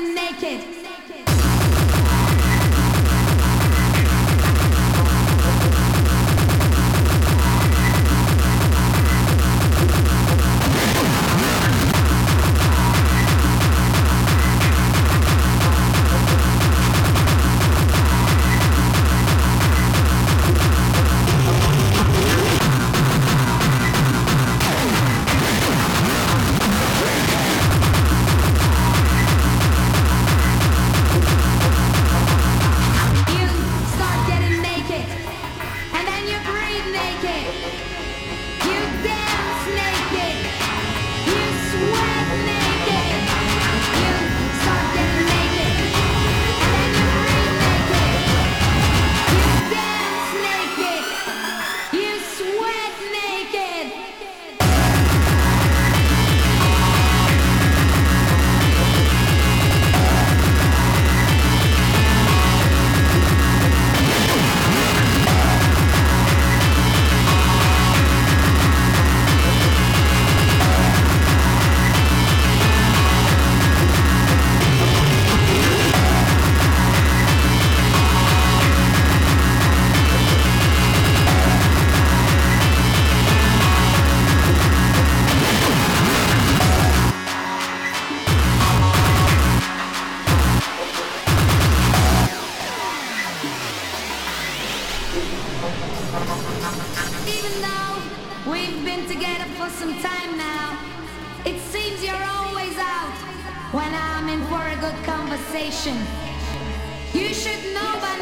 naked. Even though we've been together for some time now, it seems you're always out when I'm in for a good conversation. You should know by